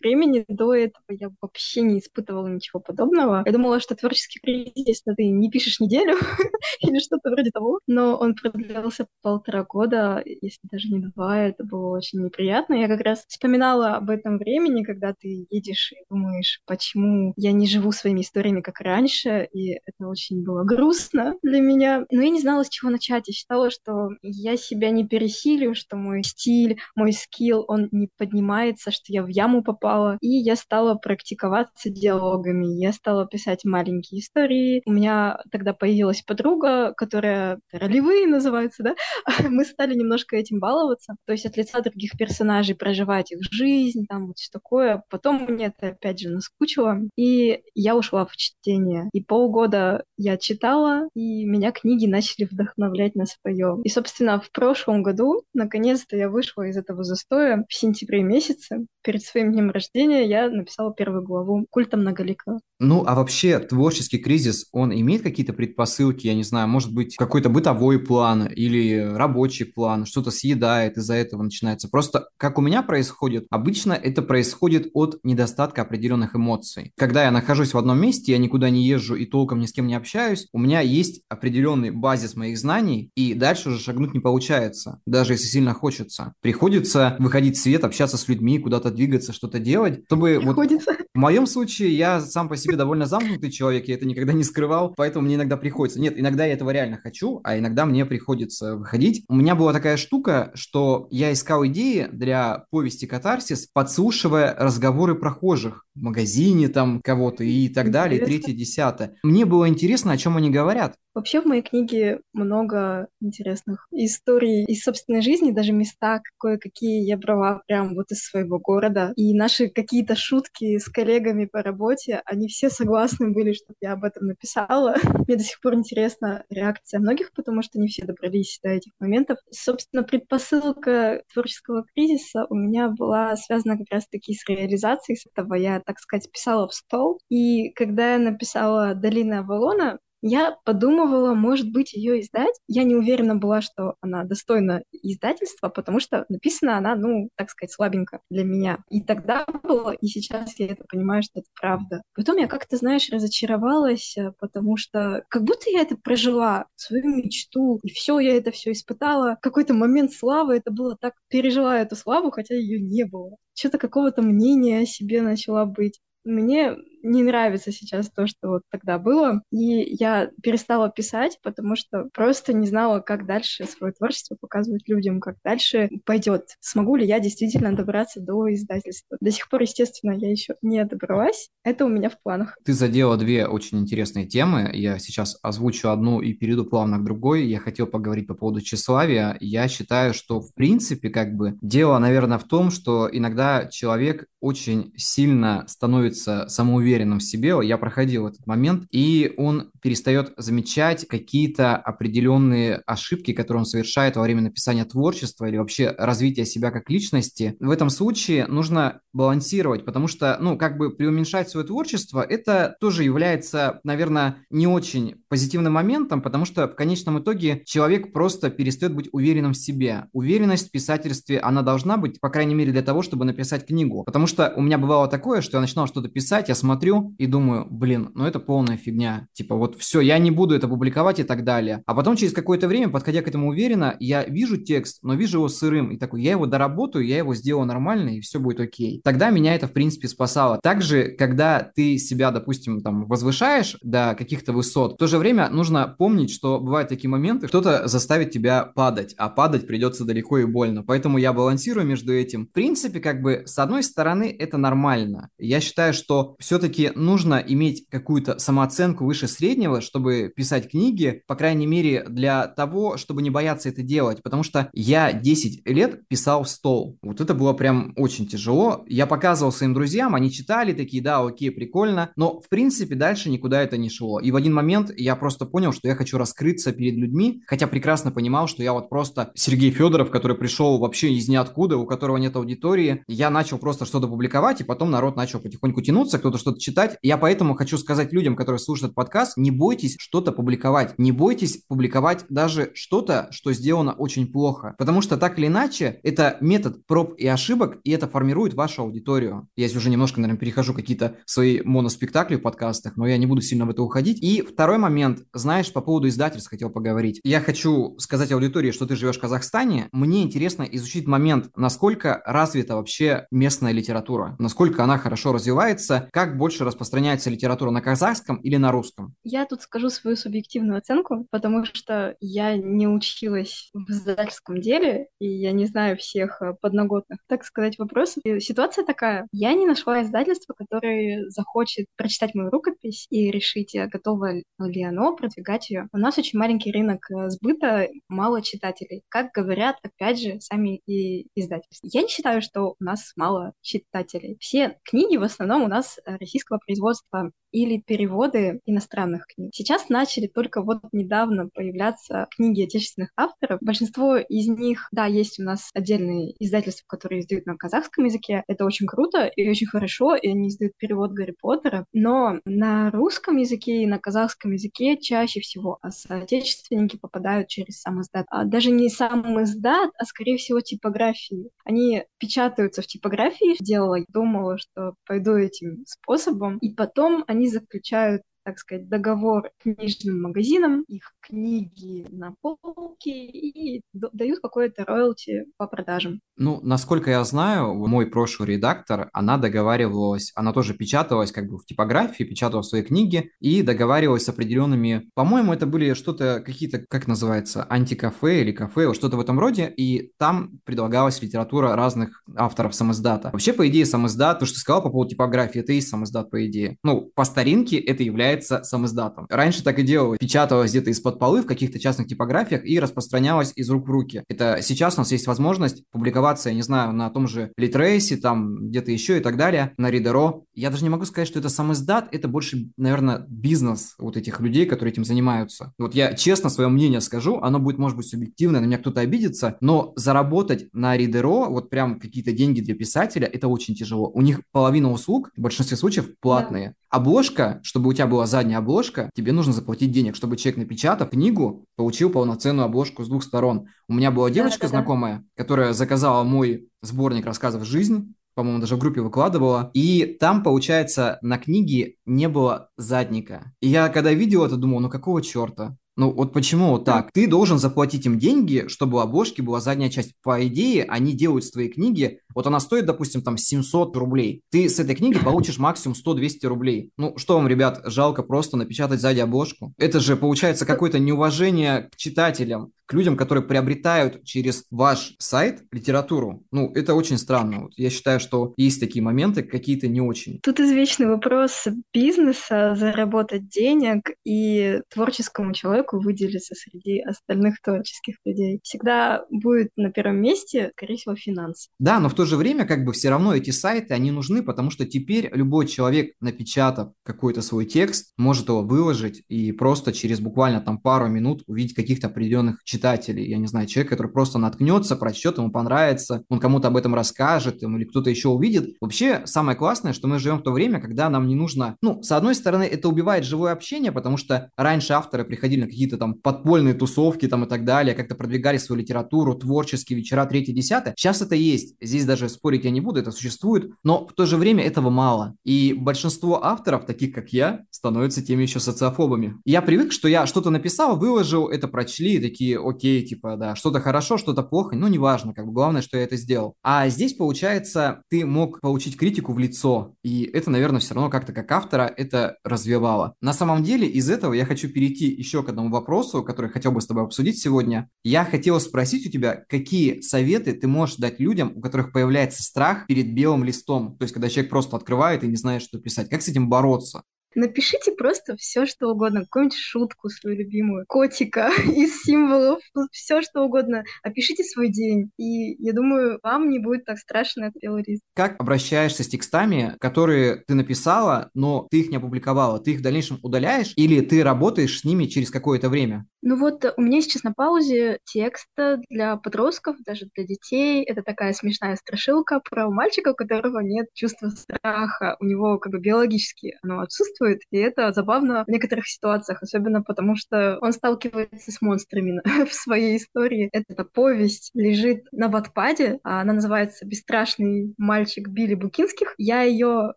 времени до этого я вообще не испытывала ничего подобного. Я думала, что творческий кризис, но ты не пишешь неделю или что-то вроде того. Но он продлился полтора года, если даже не два. Это было очень неприятно. Я как раз вспоминала об этом времени, когда ты едешь и думаешь, почему я не живу своими историями, как раньше. И это очень было грустно для меня. Но я не знала, с чего начать. Я считала, что я себя не пересилю, что мой стиль, мой скилл, он не поднимается, что я в яму попадаю попала. И я стала практиковаться диалогами. Я стала писать маленькие истории. У меня тогда появилась подруга, которая ролевые называются, да? Мы стали немножко этим баловаться. То есть от лица других персонажей проживать их жизнь, там вот что такое. Потом мне это опять же наскучило. И я ушла в чтение. И полгода я читала, и меня книги начали вдохновлять на свое. И, собственно, в прошлом году, наконец-то, я вышла из этого застоя в сентябре месяце. Перед своим днем днем рождения я написала первую главу «Культа многоликого». Ну, а вообще творческий кризис, он имеет какие-то предпосылки, я не знаю, может быть, какой-то бытовой план или рабочий план, что-то съедает, из-за этого начинается. Просто как у меня происходит, обычно это происходит от недостатка определенных эмоций. Когда я нахожусь в одном месте, я никуда не езжу и толком ни с кем не общаюсь, у меня есть определенный базис моих знаний, и дальше уже шагнуть не получается, даже если сильно хочется. Приходится выходить в свет, общаться с людьми, куда-то двигаться, что-то что-то делать, чтобы приходится. вот в моем случае я сам по себе довольно замкнутый человек, я это никогда не скрывал, поэтому мне иногда приходится. Нет, иногда я этого реально хочу, а иногда мне приходится выходить. У меня была такая штука, что я искал идеи для повести «Катарсис», подслушивая разговоры прохожих магазине там кого-то и так далее, третье, десятое. Мне было интересно, о чем они говорят. Вообще в моей книге много интересных историй из собственной жизни, даже места кое-какие я брала прям вот из своего города. И наши какие-то шутки с коллегами по работе, они все согласны были, чтобы я об этом написала. Мне до сих пор интересна реакция многих, потому что не все добрались до этих моментов. Собственно, предпосылка творческого кризиса у меня была связана как раз-таки с реализацией с этого. Я, так сказать, писала в стол. И когда я написала «Долина Авалона», я подумывала, может быть, ее издать. Я не уверена была, что она достойна издательства, потому что написана она, ну, так сказать, слабенько для меня. И тогда было, и сейчас я это понимаю, что это правда. Потом я как-то, знаешь, разочаровалась, э, потому что как будто я это прожила, свою мечту, и все, я это все испытала. Какой-то момент славы, это было так, пережила эту славу, хотя ее не было. Что-то какого-то мнения о себе начала быть. Мне не нравится сейчас то, что вот тогда было. И я перестала писать, потому что просто не знала, как дальше свое творчество показывать людям, как дальше пойдет. Смогу ли я действительно добраться до издательства. До сих пор, естественно, я еще не добралась. Это у меня в планах. Ты задела две очень интересные темы. Я сейчас озвучу одну и перейду плавно к другой. Я хотел поговорить по поводу тщеславия. Я считаю, что в принципе, как бы, дело, наверное, в том, что иногда человек очень сильно становится самоуверенным уверенным в себе, я проходил этот момент, и он перестает замечать какие-то определенные ошибки, которые он совершает во время написания творчества или вообще развития себя как личности. В этом случае нужно балансировать, потому что, ну, как бы преуменьшать свое творчество, это тоже является, наверное, не очень позитивным моментом, потому что в конечном итоге человек просто перестает быть уверенным в себе. Уверенность в писательстве, она должна быть, по крайней мере, для того, чтобы написать книгу. Потому что у меня бывало такое, что я начинал что-то писать, я смотрю смотрю и думаю, блин, ну это полная фигня. Типа вот все, я не буду это публиковать и так далее. А потом через какое-то время, подходя к этому уверенно, я вижу текст, но вижу его сырым. И такой, я его доработаю, я его сделаю нормально, и все будет окей. Тогда меня это, в принципе, спасало. Также, когда ты себя, допустим, там, возвышаешь до каких-то высот, в то же время нужно помнить, что бывают такие моменты, кто-то заставит тебя падать, а падать придется далеко и больно. Поэтому я балансирую между этим. В принципе, как бы, с одной стороны, это нормально. Я считаю, что все-таки все-таки нужно иметь какую-то самооценку выше среднего, чтобы писать книги, по крайней мере, для того, чтобы не бояться это делать. Потому что я 10 лет писал стол. Вот это было прям очень тяжело. Я показывал своим друзьям, они читали, такие, да, окей, прикольно. Но, в принципе, дальше никуда это не шло. И в один момент я просто понял, что я хочу раскрыться перед людьми, хотя прекрасно понимал, что я вот просто Сергей Федоров, который пришел вообще из ниоткуда, у которого нет аудитории. Я начал просто что-то публиковать, и потом народ начал потихоньку тянуться, кто-то что-то читать. Я поэтому хочу сказать людям, которые слушают этот подкаст, не бойтесь что-то публиковать. Не бойтесь публиковать даже что-то, что сделано очень плохо. Потому что так или иначе, это метод проб и ошибок, и это формирует вашу аудиторию. Я здесь уже немножко, наверное, перехожу какие-то свои моноспектакли в подкастах, но я не буду сильно в это уходить. И второй момент, знаешь, по поводу издательств хотел поговорить. Я хочу сказать аудитории, что ты живешь в Казахстане. Мне интересно изучить момент, насколько развита вообще местная литература, насколько она хорошо развивается, как больше распространяется литература на казахском или на русском? Я тут скажу свою субъективную оценку, потому что я не училась в издательском деле, и я не знаю всех э, подноготных, так сказать, вопросов. И ситуация такая. Я не нашла издательство, которое захочет прочитать мою рукопись и решить, э, готово ли оно продвигать ее. У нас очень маленький рынок э, сбыта, мало читателей. Как говорят, опять же, сами и издательства. Я не считаю, что у нас мало читателей. Все книги в основном у нас российские российского производства или переводы иностранных книг. Сейчас начали только вот недавно появляться книги отечественных авторов. Большинство из них, да, есть у нас отдельные издательства, которые издают на казахском языке. Это очень круто и очень хорошо, и они издают перевод Гарри Поттера. Но на русском языке и на казахском языке чаще всего соотечественники попадают через сам издат. А даже не сам издат, а скорее всего типографии. Они печатаются в типографии. Делала, думала, что пойду этим способом, и потом они заключают так сказать, договор книжным магазинам, их книги на полке и дают какое-то роялти по продажам. Ну, насколько я знаю, мой прошлый редактор, она договаривалась, она тоже печаталась как бы в типографии, печатала свои книги и договаривалась с определенными, по-моему, это были что-то, какие-то, как называется, антикафе или кафе, что-то в этом роде, и там предлагалась литература разных авторов самоздата. Вообще, по идее, самоздат, то, что ты сказал по поводу типографии, это и самоздат, по идее. Ну, по старинке это является является самоиздатом. Раньше так и делалось. Печаталось где-то из-под полы в каких-то частных типографиях и распространялось из рук в руки. Это сейчас у нас есть возможность публиковаться, я не знаю, на том же Литрейсе, там где-то еще и так далее, на Ридеро. Я даже не могу сказать, что это самоиздат, это больше, наверное, бизнес вот этих людей, которые этим занимаются. Вот я честно свое мнение скажу, оно будет, может быть, субъективное, на меня кто-то обидится, но заработать на Ридеро вот прям какие-то деньги для писателя, это очень тяжело. У них половина услуг в большинстве случаев платные. Да. Обложка, чтобы у тебя была задняя обложка, тебе нужно заплатить денег, чтобы человек, напечатав книгу, получил полноценную обложку с двух сторон. У меня была девочка да, да, знакомая, да. которая заказала мой сборник рассказов «Жизнь», по-моему, даже в группе выкладывала. И там, получается, на книге не было задника. И я когда видел это, думал, ну какого черта? Ну вот почему вот так? Ты должен заплатить им деньги, чтобы у обложки была задняя часть. По идее, они делают свои книги, вот она стоит, допустим, там 700 рублей. Ты с этой книги получишь максимум 100-200 рублей. Ну что вам, ребят, жалко просто напечатать сзади обложку? Это же получается какое-то неуважение к читателям к людям, которые приобретают через ваш сайт литературу. Ну, это очень странно. Вот я считаю, что есть такие моменты, какие-то не очень. Тут извечный вопрос бизнеса, заработать денег и творческому человеку выделиться среди остальных творческих людей. Всегда будет на первом месте, скорее всего, финансы. Да, но в то же время как бы все равно эти сайты, они нужны, потому что теперь любой человек, напечатав какой-то свой текст, может его выложить и просто через буквально там пару минут увидеть каких-то определенных читателей, я не знаю, человек, который просто наткнется, прочтет, ему понравится, он кому-то об этом расскажет, ему, или кто-то еще увидит. Вообще, самое классное, что мы живем в то время, когда нам не нужно... Ну, с одной стороны, это убивает живое общение, потому что раньше авторы приходили на какие-то там подпольные тусовки там и так далее, как-то продвигали свою литературу, творческие вечера, третье, десятое. Сейчас это есть. Здесь даже спорить я не буду, это существует, но в то же время этого мало. И большинство авторов, таких как я, становятся теми еще социофобами. Я привык, что я что-то написал, выложил, это прочли, такие, окей, типа, да, что-то хорошо, что-то плохо, ну, неважно, как бы, главное, что я это сделал. А здесь, получается, ты мог получить критику в лицо, и это, наверное, все равно как-то как автора это развивало. На самом деле, из этого я хочу перейти еще к одному вопросу, который хотел бы с тобой обсудить сегодня. Я хотел спросить у тебя, какие советы ты можешь дать людям, у которых появляется страх перед белым листом, то есть, когда человек просто открывает и не знает, что писать. Как с этим бороться? Напишите просто все, что угодно, какую-нибудь шутку свою любимую, котика из символов, все, что угодно. Опишите свой день, и я думаю, вам не будет так страшно от белый лист. Как обращаешься с текстами, которые ты написала, но ты их не опубликовала? Ты их в дальнейшем удаляешь или ты работаешь с ними через какое-то время? Ну вот у меня сейчас на паузе текст для подростков, даже для детей. Это такая смешная страшилка про мальчика, у которого нет чувства страха. У него как бы биологически оно отсутствует, и это забавно в некоторых ситуациях, особенно потому что он сталкивается с монстрами в своей истории. Эта повесть лежит на ватпаде, а она называется «Бесстрашный мальчик Билли Букинских». Я ее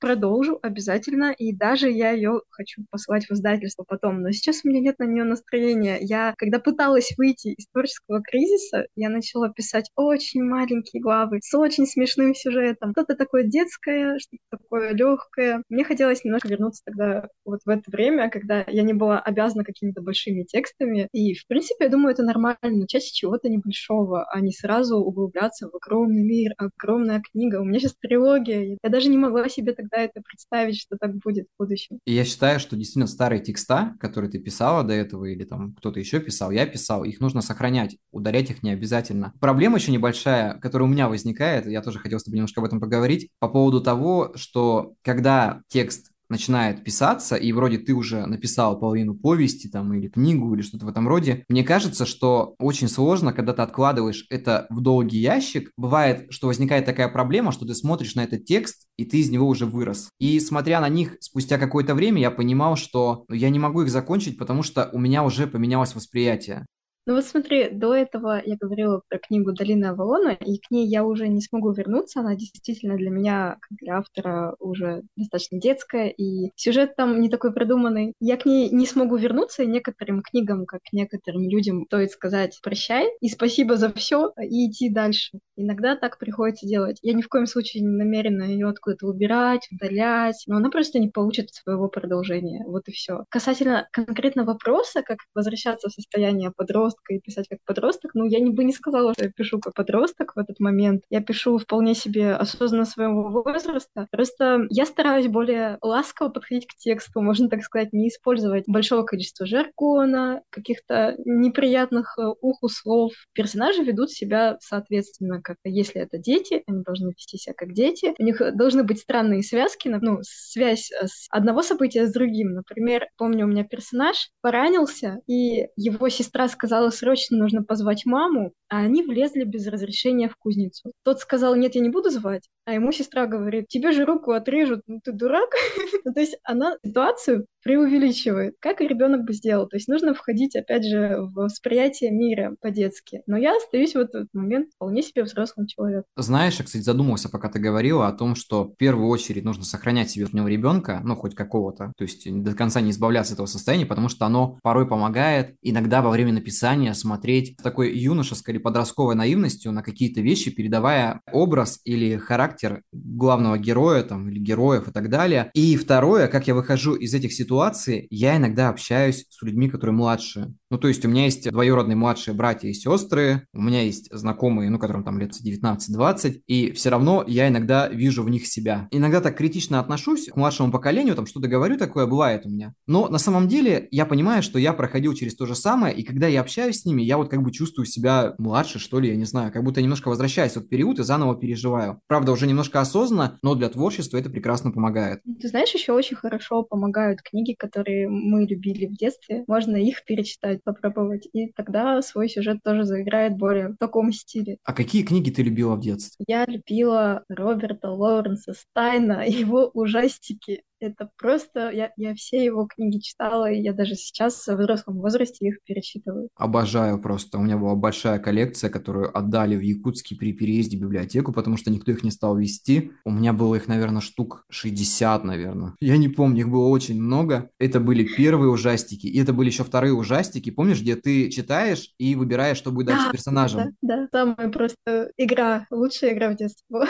продолжу обязательно, и даже я ее хочу послать в издательство потом, но сейчас у меня нет на нее настроения я, когда пыталась выйти из творческого кризиса, я начала писать очень маленькие главы с очень смешным сюжетом. Что-то такое детское, что-то такое легкое. Мне хотелось немножко вернуться тогда вот в это время, когда я не была обязана какими-то большими текстами. И, в принципе, я думаю, это нормально с чего-то небольшого, а не сразу углубляться в огромный мир, огромная книга. У меня сейчас трилогия. Я даже не могла себе тогда это представить, что так будет в будущем. И я считаю, что действительно старые текста, которые ты писала до этого, или там кто-то кто-то еще писал, я писал, их нужно сохранять, удалять их не обязательно. Проблема еще небольшая, которая у меня возникает, я тоже хотел с тобой немножко об этом поговорить, по поводу того, что когда текст начинает писаться, и вроде ты уже написал половину повести там или книгу или что-то в этом роде, мне кажется, что очень сложно, когда ты откладываешь это в долгий ящик. Бывает, что возникает такая проблема, что ты смотришь на этот текст, и ты из него уже вырос. И смотря на них спустя какое-то время, я понимал, что я не могу их закончить, потому что у меня уже поменялось восприятие. Ну вот смотри, до этого я говорила про книгу «Долина Авалона», и к ней я уже не смогу вернуться. Она действительно для меня, как для автора, уже достаточно детская, и сюжет там не такой продуманный. Я к ней не смогу вернуться, и некоторым книгам, как некоторым людям, стоит сказать «прощай» и «спасибо за все» и идти дальше. Иногда так приходится делать. Я ни в коем случае не намерена ее откуда-то убирать, удалять, но она просто не получит своего продолжения. Вот и все. Касательно конкретно вопроса, как возвращаться в состояние подростка, подростка и писать как подросток, ну, я не бы не сказала, что я пишу как подросток в этот момент. Я пишу вполне себе осознанно своего возраста. Просто я стараюсь более ласково подходить к тексту, можно так сказать, не использовать большого количества жаргона, каких-то неприятных э, уху слов. Персонажи ведут себя соответственно, как если это дети, они должны вести себя как дети. У них должны быть странные связки, ну, связь э, с одного события с другим. Например, помню, у меня персонаж поранился, и его сестра сказала, срочно нужно позвать маму, а они влезли без разрешения в кузницу. Тот сказал, нет, я не буду звать, а ему сестра говорит, тебе же руку отрежут, ну ты дурак. Ну, то есть она ситуацию преувеличивает, как и ребенок бы сделал. То есть нужно входить, опять же, в восприятие мира по-детски. Но я остаюсь в этот момент вполне себе взрослым человеком. Знаешь, я, кстати, задумался, пока ты говорила о том, что в первую очередь нужно сохранять себе в нем ребенка, ну, хоть какого-то, то есть до конца не избавляться от этого состояния, потому что оно порой помогает иногда во время написания смотреть с такой юношеской подростковой наивностью на какие-то вещи, передавая образ или характер главного героя там, или героев и так далее. И второе, как я выхожу из этих ситуаций, я иногда общаюсь с людьми, которые младше. Ну, то есть у меня есть двоюродные младшие братья и сестры, у меня есть знакомые, ну, которым там лет 19-20, и все равно я иногда вижу в них себя. Иногда так критично отношусь к младшему поколению, там что-то говорю, такое бывает у меня. Но на самом деле я понимаю, что я проходил через то же самое, и когда я общаюсь с ними, я вот как бы чувствую себя младше, что ли, я не знаю, как будто немножко возвращаюсь в этот период и заново переживаю. Правда, уже немножко осознанно, но для творчества это прекрасно помогает. Ты знаешь, еще очень хорошо помогают книги, которые мы любили в детстве, можно их перечитать, попробовать, и тогда свой сюжет тоже заиграет более в таком стиле. А какие книги ты любила в детстве? Я любила Роберта Лоуренса Стайна, его ужастики. Это просто... Я, я все его книги читала, и я даже сейчас в взрослом возрасте их перечитываю. Обожаю просто. У меня была большая коллекция, которую отдали в Якутске при переезде в библиотеку, потому что никто их не стал вести. У меня было их, наверное, штук 60, наверное. Я не помню, их было очень много. Это были первые ужастики, и это были еще вторые ужастики. Помнишь, где ты читаешь и выбираешь, что будет дальше с персонажем? Да, да. Самая просто игра, лучшая игра в детстве была.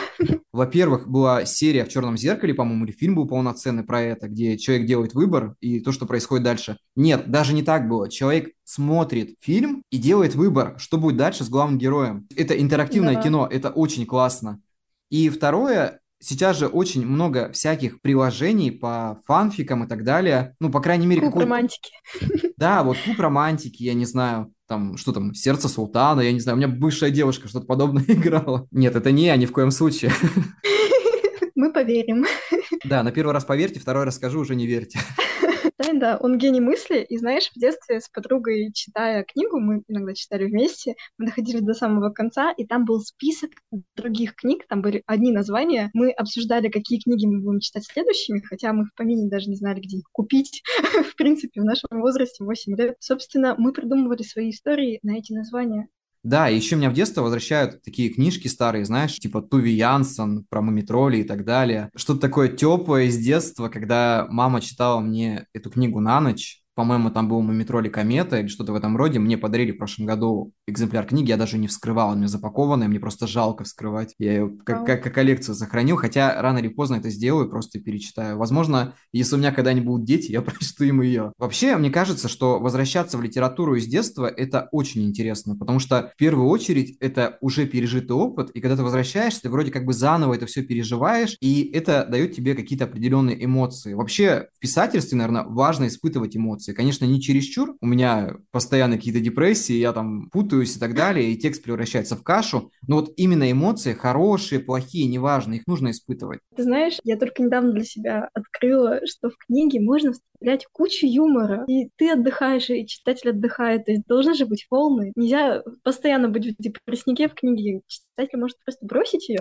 Во-первых, была серия в «Черном зеркале», по-моему, или фильм был полноценный, сцены про это, где человек делает выбор и то, что происходит дальше. Нет, даже не так было. Человек смотрит фильм и делает выбор, что будет дальше с главным героем. Это интерактивное да. кино, это очень классно. И второе, сейчас же очень много всяких приложений по фанфикам и так далее. Ну, по крайней мере... Куб какой... романтики. Да, вот куб романтики, я не знаю, там, что там, сердце султана, я не знаю, у меня бывшая девушка что-то подобное играла. Нет, это не я ни в коем случае. Мы поверим. Да, на первый раз поверьте, второй раз скажу, уже не верьте. Да, да, он гений мысли. И знаешь, в детстве с подругой, читая книгу, мы иногда читали вместе, мы доходили до самого конца, и там был список других книг, там были одни названия. Мы обсуждали, какие книги мы будем читать следующими, хотя мы в помине даже не знали, где их купить. в принципе, в нашем возрасте 8 лет. Собственно, мы придумывали свои истории на эти названия. Да, еще меня в детство возвращают такие книжки старые, знаешь, типа Туви Янсен, про Мумитроли и так далее. Что-то такое теплое из детства, когда мама читала мне эту книгу на ночь, по-моему, там был Мумитроли Комета или что-то в этом роде. Мне подарили в прошлом году экземпляр книги, я даже не вскрывал, она мне запакованная, мне просто жалко вскрывать. Я ее как, как, как коллекцию сохранил, хотя рано или поздно это сделаю, просто перечитаю. Возможно, если у меня когда-нибудь будут дети, я прочту им ее. Вообще, мне кажется, что возвращаться в литературу из детства – это очень интересно, потому что в первую очередь это уже пережитый опыт, и когда ты возвращаешься, ты вроде как бы заново это все переживаешь, и это дает тебе какие-то определенные эмоции. Вообще, в писательстве, наверное, важно испытывать эмоции эмоции. Конечно, не чересчур. У меня постоянно какие-то депрессии, я там путаюсь и так далее, и текст превращается в кашу. Но вот именно эмоции, хорошие, плохие, неважно, их нужно испытывать. Ты знаешь, я только недавно для себя открыла, что в книге можно вставлять кучу юмора. И ты отдыхаешь, и читатель отдыхает. То есть должны же быть волны. Нельзя постоянно быть в депресснике в книге. Читатель может просто бросить ее.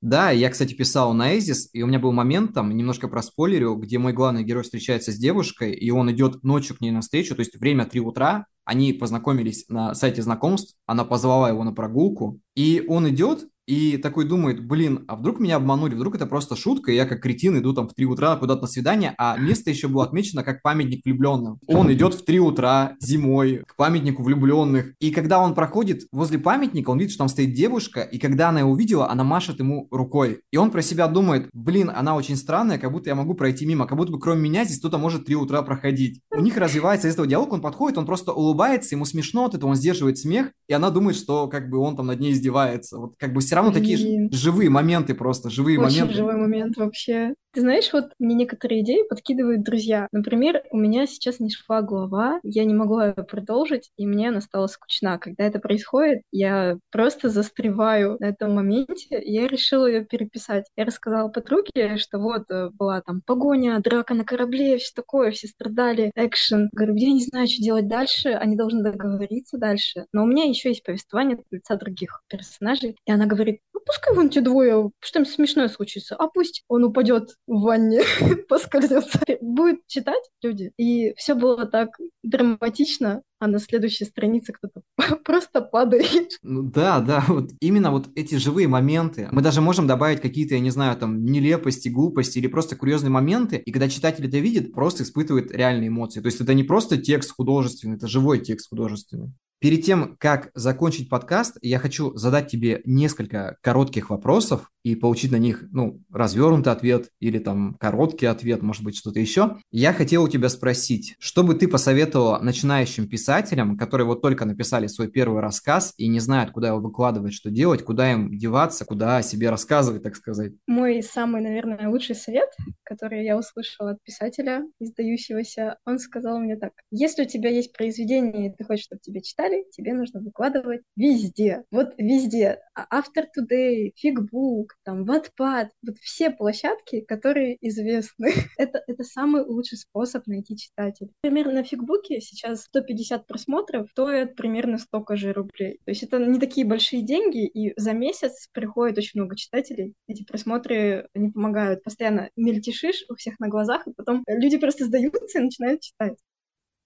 Да, я, кстати, писал на Эзис, и у меня был момент, там, немножко про спойлерю, где мой главный герой встречается с девушкой, и он идет ночью к ней навстречу, то есть время 3 утра, они познакомились на сайте знакомств, она позвала его на прогулку, и он идет, и такой думает, блин, а вдруг меня обманули, вдруг это просто шутка, и я как кретин иду там в 3 утра куда-то на свидание, а место еще было отмечено как памятник влюбленным. Он идет в 3 утра зимой к памятнику влюбленных, и когда он проходит возле памятника, он видит, что там стоит девушка, и когда она его увидела, она машет ему рукой. И он про себя думает, блин, она очень странная, как будто я могу пройти мимо, как будто бы кроме меня здесь кто-то может 3 утра проходить. у них развивается из этого диалог, он подходит, он просто улыбается, ему смешно от этого, он сдерживает смех, и она думает, что как бы он там над ней издевается. Вот как бы все равно такие Блин. живые моменты просто, живые Очень моменты. живой момент вообще. Ты знаешь, вот мне некоторые идеи подкидывают друзья. Например, у меня сейчас не шла глава, я не могла продолжить, и мне она стала скучна. Когда это происходит, я просто застреваю на этом моменте, и я решила ее переписать. Я рассказала подруге, что вот э, была там погоня, драка на корабле, все такое, все страдали, экшен. Говорю, я не знаю, что делать дальше, они должны договориться дальше. Но у меня еще есть повествование от лица других персонажей. И она говорит, ну пускай вон те двое, что-нибудь смешное случится, а пусть он упадет в ванне, поскользнется. Будет читать люди. И все было так драматично, а на следующей странице кто-то просто падает. Ну да, да, вот именно вот эти живые моменты. Мы даже можем добавить какие-то, я не знаю, там, нелепости, глупости или просто курьезные моменты, и когда читатель это видит, просто испытывает реальные эмоции. То есть это не просто текст художественный, это живой текст художественный. Перед тем, как закончить подкаст, я хочу задать тебе несколько коротких вопросов и получить на них, ну, развернутый ответ или там короткий ответ, может быть, что-то еще. Я хотел у тебя спросить, что бы ты посоветовала начинающим писателям, которые вот только написали свой первый рассказ и не знают, куда его выкладывать, что делать, куда им деваться, куда о себе рассказывать, так сказать? Мой самый, наверное, лучший совет, который я услышала от писателя, издающегося, он сказал мне так. Если у тебя есть произведение, и ты хочешь, чтобы тебе читали, тебе нужно выкладывать везде. Вот везде. After Today, Figbook, там, Wattpad, вот все площадки, которые известны. это, это самый лучший способ найти читателей. Примерно на Фигбуке сейчас 150 просмотров стоят примерно столько же рублей. То есть это не такие большие деньги, и за месяц приходит очень много читателей. Эти просмотры, они помогают. Постоянно мельтешишь у всех на глазах, и потом люди просто сдаются и начинают читать.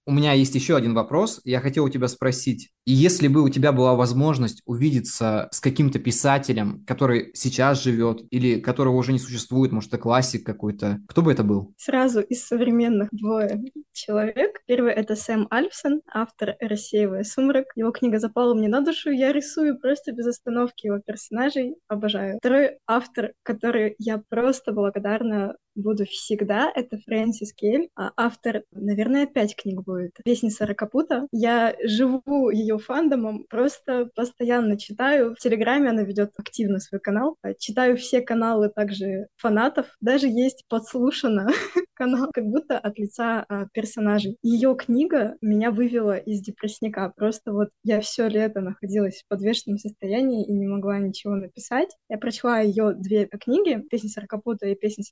У меня есть еще один вопрос. Я хотел у тебя спросить, если бы у тебя была возможность увидеться с каким-то писателем, который сейчас живет или которого уже не существует, может, это классик какой-то, кто бы это был? Сразу из современных двое человек. Первый — это Сэм Альфсон, автор «Рассеивая сумрак». Его книга запала мне на душу, я рисую просто без остановки его персонажей, обожаю. Второй автор, который я просто благодарна буду всегда, это Фрэнсис Кель, а автор, наверное, пять книг будет. «Вестница Ракапута». Я живу ее фандомом, просто постоянно читаю. В Телеграме она ведет активно свой канал. Читаю все каналы также фанатов. Даже есть подслушано канал, как будто от лица а, персонажей. Ее книга меня вывела из депрессника. Просто вот я все лето находилась в подвешенном состоянии и не могла ничего написать. Я прочла ее две книги, «Песня Саркапута» и «Песня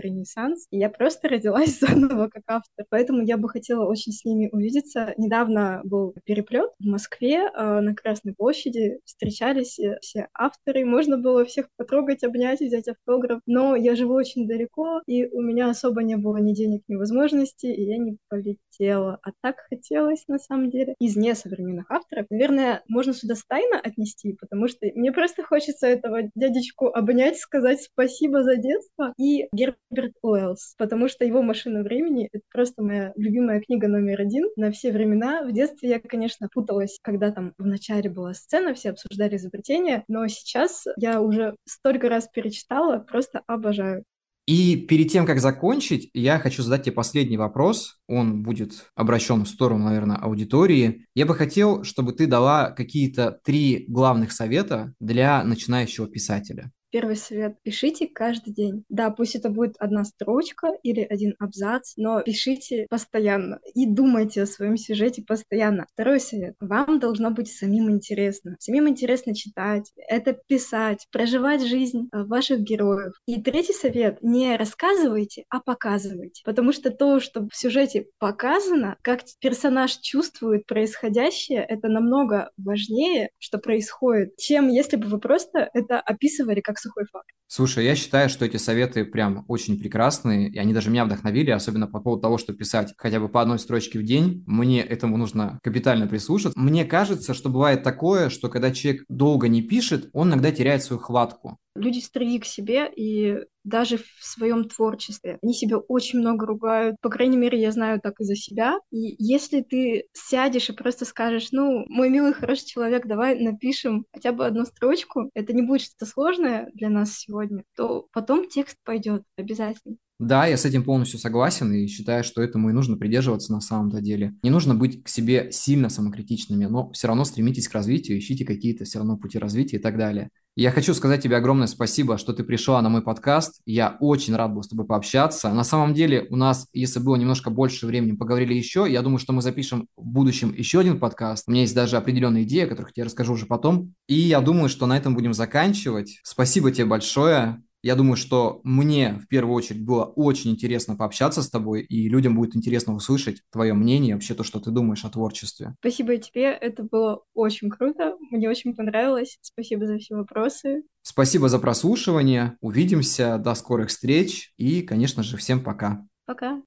Ренессанс», и я просто родилась заново как автор. Поэтому я бы хотела очень с ними увидеться. Недавно был переплет в Москве э, на Красной площади. Встречались э, все авторы. Можно было всех потрогать, обнять, взять автограф. Но я живу очень далеко, и у меня особо не было ни денег, ни возможностей, и я не полетела. А так хотелось, на самом деле, из несовременных авторов. Наверное, можно сюда Стайна отнести, потому что мне просто хочется этого дядечку обнять, сказать спасибо за детство. И Герберт Уэллс, потому что его «Машина времени» — это просто моя любимая книга номер один на все времена. В детстве я, конечно, путалась, когда там в начале была сцена, все обсуждали изобретение, но сейчас я уже столько раз перечитала, просто обожаю. И перед тем, как закончить, я хочу задать тебе последний вопрос. Он будет обращен в сторону, наверное, аудитории. Я бы хотел, чтобы ты дала какие-то три главных совета для начинающего писателя. Первый совет. Пишите каждый день. Да, пусть это будет одна строчка или один абзац, но пишите постоянно и думайте о своем сюжете постоянно. Второй совет. Вам должно быть самим интересно. Самим интересно читать, это писать, проживать жизнь э, ваших героев. И третий совет. Не рассказывайте, а показывайте. Потому что то, что в сюжете показано, как персонаж чувствует происходящее, это намного важнее, что происходит, чем если бы вы просто это описывали как сухой факт. Слушай, я считаю, что эти советы прям очень прекрасные, и они даже меня вдохновили, особенно по поводу того, что писать хотя бы по одной строчке в день. Мне этому нужно капитально прислушаться. Мне кажется, что бывает такое, что когда человек долго не пишет, он иногда теряет свою хватку люди строги к себе, и даже в своем творчестве. Они себя очень много ругают. По крайней мере, я знаю так и за себя. И если ты сядешь и просто скажешь, ну, мой милый, хороший человек, давай напишем хотя бы одну строчку, это не будет что-то сложное для нас сегодня, то потом текст пойдет обязательно. Да, я с этим полностью согласен и считаю, что этому и нужно придерживаться на самом-то деле. Не нужно быть к себе сильно самокритичными, но все равно стремитесь к развитию, ищите какие-то все равно пути развития и так далее. Я хочу сказать тебе огромное спасибо, что ты пришла на мой подкаст. Я очень рад был с тобой пообщаться. На самом деле у нас, если было немножко больше времени, поговорили еще. Я думаю, что мы запишем в будущем еще один подкаст. У меня есть даже определенные идеи, о которых я расскажу уже потом. И я думаю, что на этом будем заканчивать. Спасибо тебе большое. Я думаю, что мне в первую очередь было очень интересно пообщаться с тобой, и людям будет интересно услышать твое мнение, вообще то, что ты думаешь о творчестве. Спасибо тебе, это было очень круто, мне очень понравилось. Спасибо за все вопросы. Спасибо за прослушивание, увидимся, до скорых встреч, и, конечно же, всем пока. Пока.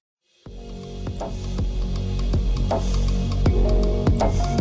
thank you